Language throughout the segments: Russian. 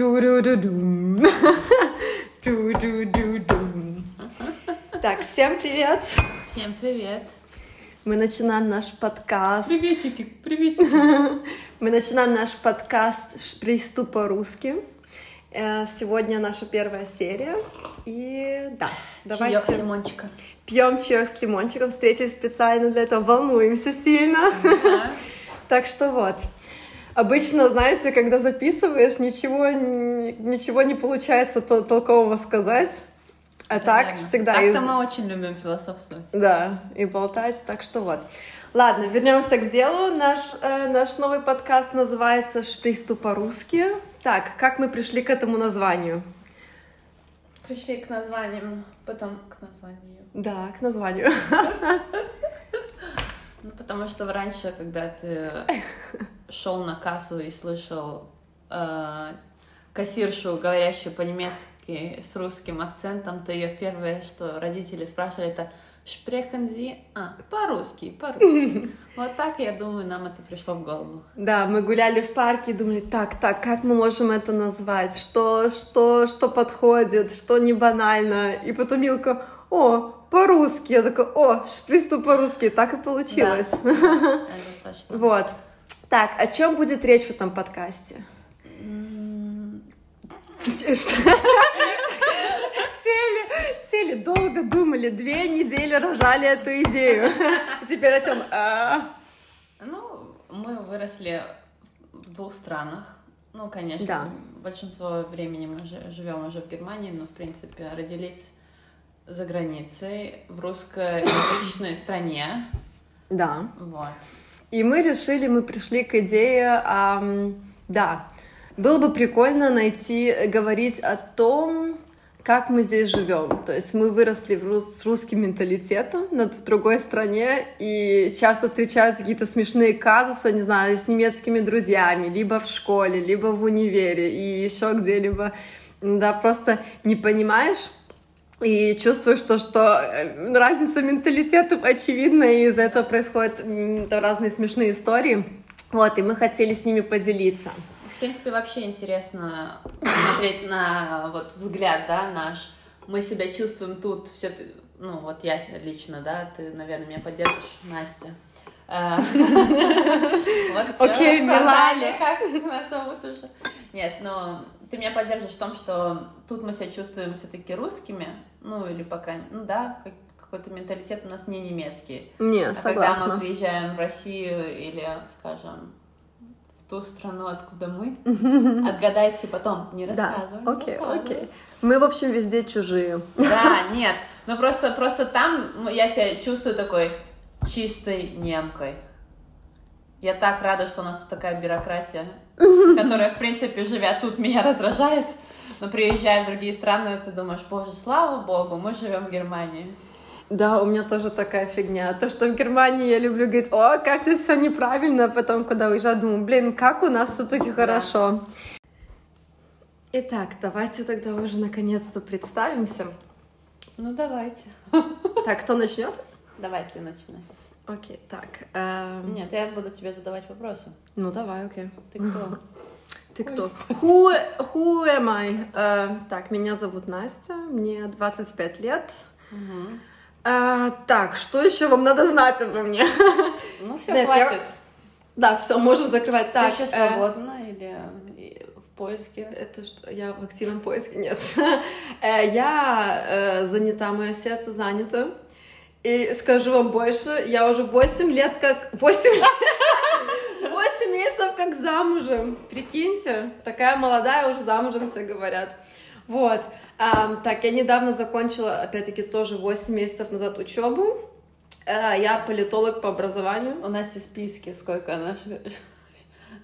Ту-ду-ду-дум. Ту-ду-ду-дум. Так, всем привет! Всем привет! Мы начинаем наш подкаст. Приветики, приветики. Мы начинаем наш подкаст «Шпристу по-русски». Э, Сегодня наша первая серия. И да, Чаёк с давайте лимончика. пьем чаек с лимончиком. Встретились специально для этого. Волнуемся сильно. Да. Так что вот. Обычно, знаете, когда записываешь, ничего, не- ничего не получается то- толкового сказать. А так Реально. всегда Так-то из- мы очень любим философствовать. Да, и болтать, так что вот. Ладно, вернемся к делу. Наш, э, наш новый подкаст называется «Шпристу по-русски». Так, как мы пришли к этому названию? Пришли к названиям, потом к названию. Да, к названию. Ну, потому что раньше, когда ты шел на кассу и слышал э, кассиршу, говорящую по-немецки с русским акцентом, то ее первое, что родители спрашивали, это «Sprechen Sie?» А, по-русски, по-русски. Вот так, я думаю, нам это пришло в голову. Да, мы гуляли в парке и думали, так, так, как мы можем это назвать? Что, что, что подходит, что не банально? И потом Милка, о, по-русски. Я такая, о, шпристу по-русски. Так и получилось. Это точно. Вот. Так, о чем будет речь в этом подкасте? Сели, сели, долго думали, две недели рожали эту идею. Теперь о чем? А, Ну, мы выросли в двух странах. Ну, конечно, Да. большинство времени мы жи- живем уже в Германии, но, в принципе, родились за границей, в русскоязычной стране. Да. Вот. И мы решили, мы пришли к идее, ам, да, было бы прикольно найти, говорить о том, как мы здесь живем. То есть мы выросли в рус- с русским менталитетом на другой стране, и часто встречаются какие-то смешные казусы, не знаю, с немецкими друзьями, либо в школе, либо в универе, и еще где-либо. Да, просто не понимаешь, и чувствуешь то, что э, разница менталитетов очевидна, и из-за этого происходят там разные смешные истории. Вот, и мы хотели с ними поделиться. В принципе, вообще интересно смотреть на вот взгляд, да, наш. Мы себя чувствуем тут, все, ну, вот я лично, да, ты, наверное, меня поддержишь, Настя. Всё Окей, Милана. как зовут уже. Нет, но ты меня поддержишь в том, что тут мы себя чувствуем все-таки русскими, ну, или, по крайней мере, ну, да, как- какой-то менталитет у нас не немецкий. Не, А когда мы согласна. приезжаем в Россию или, скажем, в ту страну, откуда мы, отгадайте потом, не Да, рассказывай. не окей, окей. Мы, в общем, везде чужие. Да, нет, ну просто, просто там я себя чувствую такой чистой немкой. Я так рада, что у нас такая бюрократия, которая, в принципе, живя тут, меня раздражает. Но приезжая в другие страны, ты думаешь, боже, слава богу, мы живем в Германии. Да, у меня тоже такая фигня. То, что в Германии я люблю говорить, о, как здесь все неправильно, а потом, когда уезжаю, думаю, блин, как у нас все-таки хорошо. Итак, давайте тогда уже наконец-то представимся. Ну, давайте. Так, кто начнет? Давай, ты начинай. Окей, так. эм, Нет, я буду тебе задавать вопросы. Ну, давай, окей. Ты кто? Ты кто? Who, who am I? Э, так, меня зовут Настя, мне 25 лет. Мгм. А, так, что еще вам надо знать обо мне? Ну, все, Нет, я- хватит. Да, все, можем закрывать. Так, Ты еще э, свободна или в поиске? Это что? Я в активном поиске? Нет. Э, Я э, занята, мое сердце занято. И скажу вам больше, я уже 8 лет как... 8 лет? 8 месяцев как замужем. Прикиньте, такая молодая, уже замужем все говорят. Вот. Ам, так, я недавно закончила, опять-таки, тоже 8 месяцев назад учебу. Э, Я политолог по образованию. У Насти списки, сколько она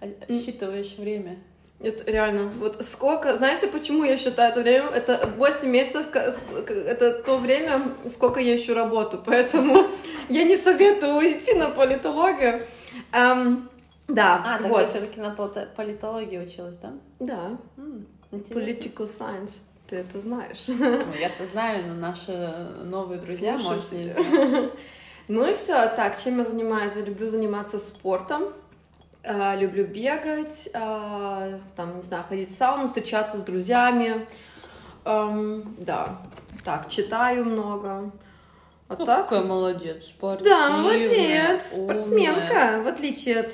считываешь время. Это реально, вот сколько, знаете, почему я считаю это время? Это 8 месяцев, это то время, сколько я ищу работу, поэтому я не советую идти на политологию. Ам, да, А, так вот. ты все-таки на политологии училась, да? Да, М, интересно. political science, ты это знаешь. Ну, я-то знаю, но наши новые друзья, может, не знают. Ну и все, так, чем я занимаюсь? Я люблю заниматься спортом. А, люблю бегать, а, там, не знаю, ходить в сауну, встречаться с друзьями. Ам, да, так, читаю много. А Ну, так? какая молодец, спортивная. Да, молодец, умная. спортсменка, в отличие от...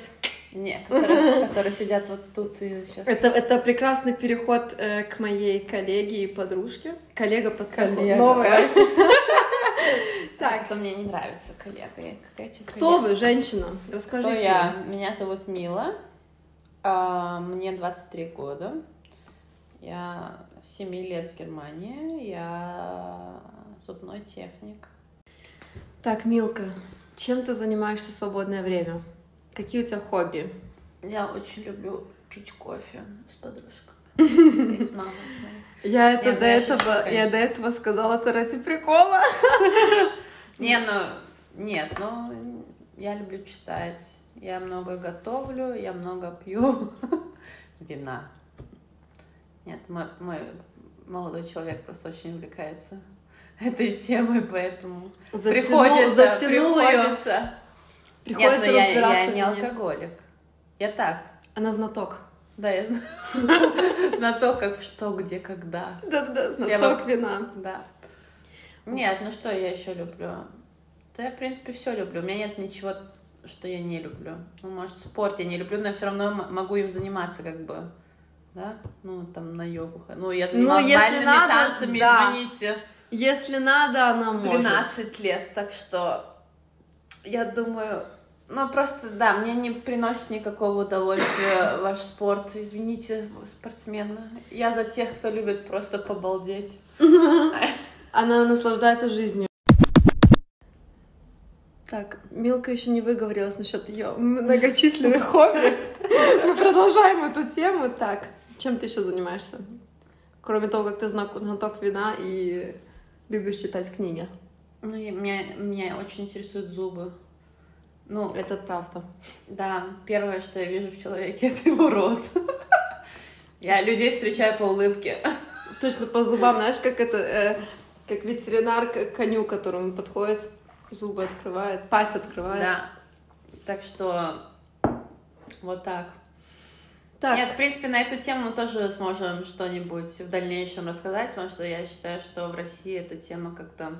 Не, которые, которые сидят вот тут и сейчас. Это, это прекрасный переход э, к моей коллеге и подружке. Коллега по цеху. Коллега. Новая. Так, это мне не нравится коллега. Тебе Кто вы, женщина? Кто Расскажите. я? Меня зовут Мила. А, Мне 23 года. Я с 7 лет в Германии. Я зубной техник. Так, Милка, чем ты занимаешься в свободное время? Какие у тебя хобби? Я очень люблю пить кофе с подружками. И с мамой своей. Я это до этого, я до этого сказала это ради прикола. Не, ну, нет, ну, я люблю читать. Я много готовлю, я много пью вина. Нет, мой, мой молодой человек просто очень увлекается этой темой, поэтому Затянул, приходится, затянул ее. приходится. Приходится Нет, ну, я, разбираться я в не алкоголик. Я так. Она знаток. Да, я знаю. На то, как что, где, когда. Да-да-да, знаток вина. Да. Нет, ну что я еще люблю? Да я, в принципе, все люблю. У меня нет ничего, что я не люблю. Ну, может, спорт я не люблю, но я все равно могу им заниматься, как бы. Да? Ну, там, на йогу. Ну, я занималась если бальными надо, танцами, да. извините, Если надо, она может. 12 лет. Так что, я думаю... Ну, просто, да, мне не приносит никакого удовольствия ваш спорт. Извините, спортсмены. Я за тех, кто любит просто побалдеть. Она наслаждается жизнью. Так, Милка еще не выговорилась насчет ее многочисленных хобби. Мы продолжаем эту тему. Так, чем ты еще занимаешься? Кроме того, как ты знак- знаток вина и любишь читать книги. Ну, и меня, меня очень интересуют зубы. Ну, Это правда. да, первое, что я вижу в человеке, это его рот. Я людей встречаю по улыбке. Точно по зубам, знаешь, как это, э, как ветеринар к коню, к которому подходит, зубы открывает, пасть открывает. Да. Так что вот так. Так, Нет, в принципе, на эту тему мы тоже сможем что-нибудь в дальнейшем рассказать, потому что я считаю, что в России эта тема как-то...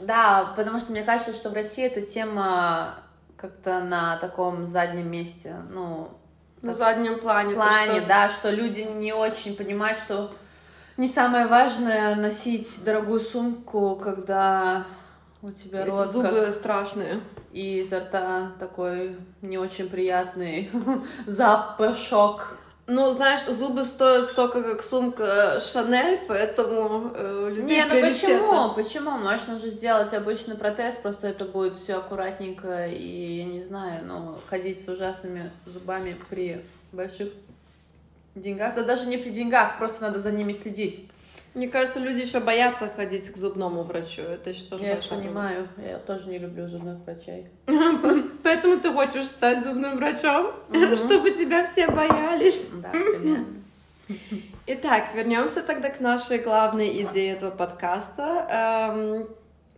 Да, потому что мне кажется, что в России эта тема как-то на таком заднем месте. Ну, на заднем плане. плане, что- да, что люди не очень понимают, что не самое важное носить дорогую сумку, когда у тебя Эти рот зубы как- страшные. и изо рта такой не очень приятный запашок. Ну, знаешь, зубы стоят столько, как сумка Шанель, поэтому э, людей Не, ну почему? Почему? Можно же сделать обычный протез, просто это будет все аккуратненько и, я не знаю, ну, ходить с ужасными зубами при больших деньгах. Да даже не при деньгах, просто надо за ними следить. Мне кажется, люди еще боятся ходить к зубному врачу. Это еще тоже Я большая понимаю, я тоже не люблю зубных врачей. проблема. Поэтому ты хочешь стать зубным врачом, чтобы тебя все боялись. Да, примерно. Итак, вернемся тогда к нашей главной идее этого подкаста. Эм,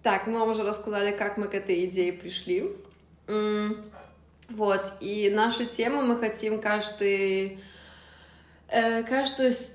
так, мы вам уже рассказали, как мы к этой идее пришли. М, Вот, и нашу тему мы хотим каждый, э, каждый, с-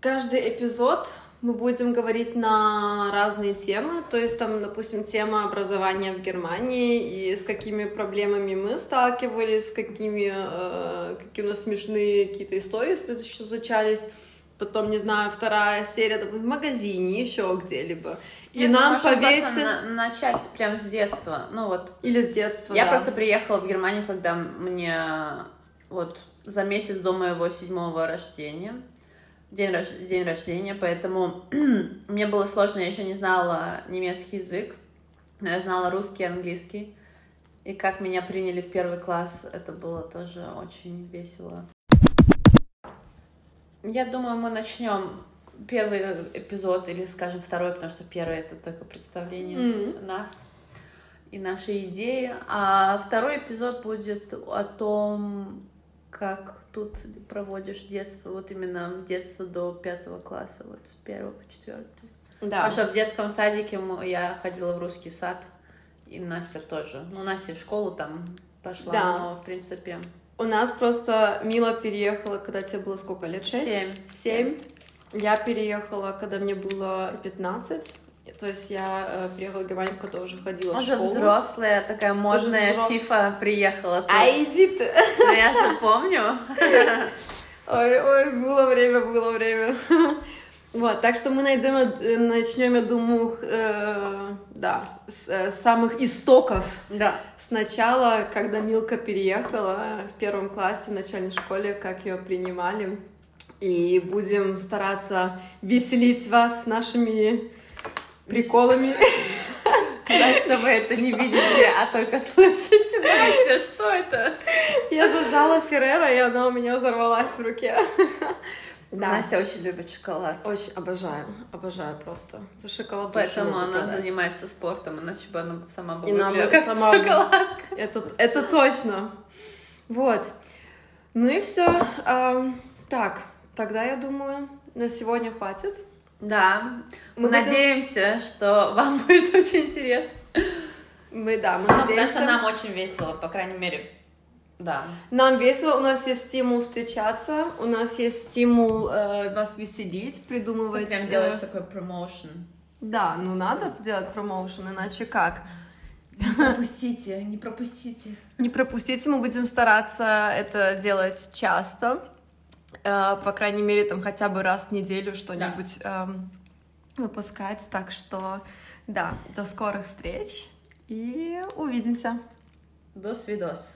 каждый эпизод мы будем говорить на разные темы, то есть там, допустим, тема образования в Германии и с какими проблемами мы сталкивались, с какими, э, какие у нас смешные какие-то истории случались. Потом, не знаю, вторая серия, допустим, в магазине, еще где-либо. И Нет, нам, поверьте, на- начать прям с детства. Ну вот, или с детства, я да. просто приехала в Германию, когда мне вот за месяц до моего седьмого рождения, день, рож- день рождения, поэтому мне было сложно, я еще не знала немецкий язык, но я знала русский и английский. И как меня приняли в первый класс, это было тоже очень весело. Я думаю, мы начнем первый эпизод, или, скажем, второй, потому что первый это только представление Мгм. нас и нашей идеи. А второй эпизод будет о том, как тут проводишь детство, вот именно детство до пятого класса, вот с первого по четвертый. Да. Потому что в детском садике я ходила в русский сад, и Настя тоже. Ну, Настя в школу там пошла, Да. но, в принципе... У нас просто Мила переехала, когда тебе было сколько лет? Шесть? Семь. Семь. Я переехала, когда мне было 15. То есть я э, приехала в Германию, когда уже ходила в Уже школу. взрослая, такая модная взро- фифа приехала. тут. А иди ты! Ну, я же помню. Ой, ой, было время, было время. Вот, так что мы найдем, э, начнем, я думаю, э, да, с э, самых истоков. Да. Сначала, когда Милка переехала в первом классе в начальной школе, как ее принимали. И будем стараться веселить вас нашими приколами. Удачно вы это не видите, а только слышите. Настя, что это? Я зажала Феррера, и она у меня взорвалась в руке. Да. Настя очень любит шоколад. Очень обожаю, обожаю просто. За шоколад Поэтому она продать. занимается спортом, иначе бы она сама бы выглядела как сама бы. шоколад. Это, это точно. Вот. Ну и все. так, тогда я думаю, на сегодня хватит. Да, Мы мы будем- надеемся, что вам будет очень интересно. Мы, да, мы Ну, потому надеемся. что нам очень весело, по крайней мере. Да. Нам весело, у нас есть стимул встречаться, у нас есть стимул э, вас веселить, Ты придумывать... прям э, делаешь такой промоушен. Да, ну надо делать промоушен, иначе как? Не пропустите, не пропустите. Не пропустите, мы будем стараться это делать часто. Э, по крайней мере, там хотя бы раз в неделю что-нибудь эм, выпускать. Так что, да, до скорых встреч и увидимся. До свидос.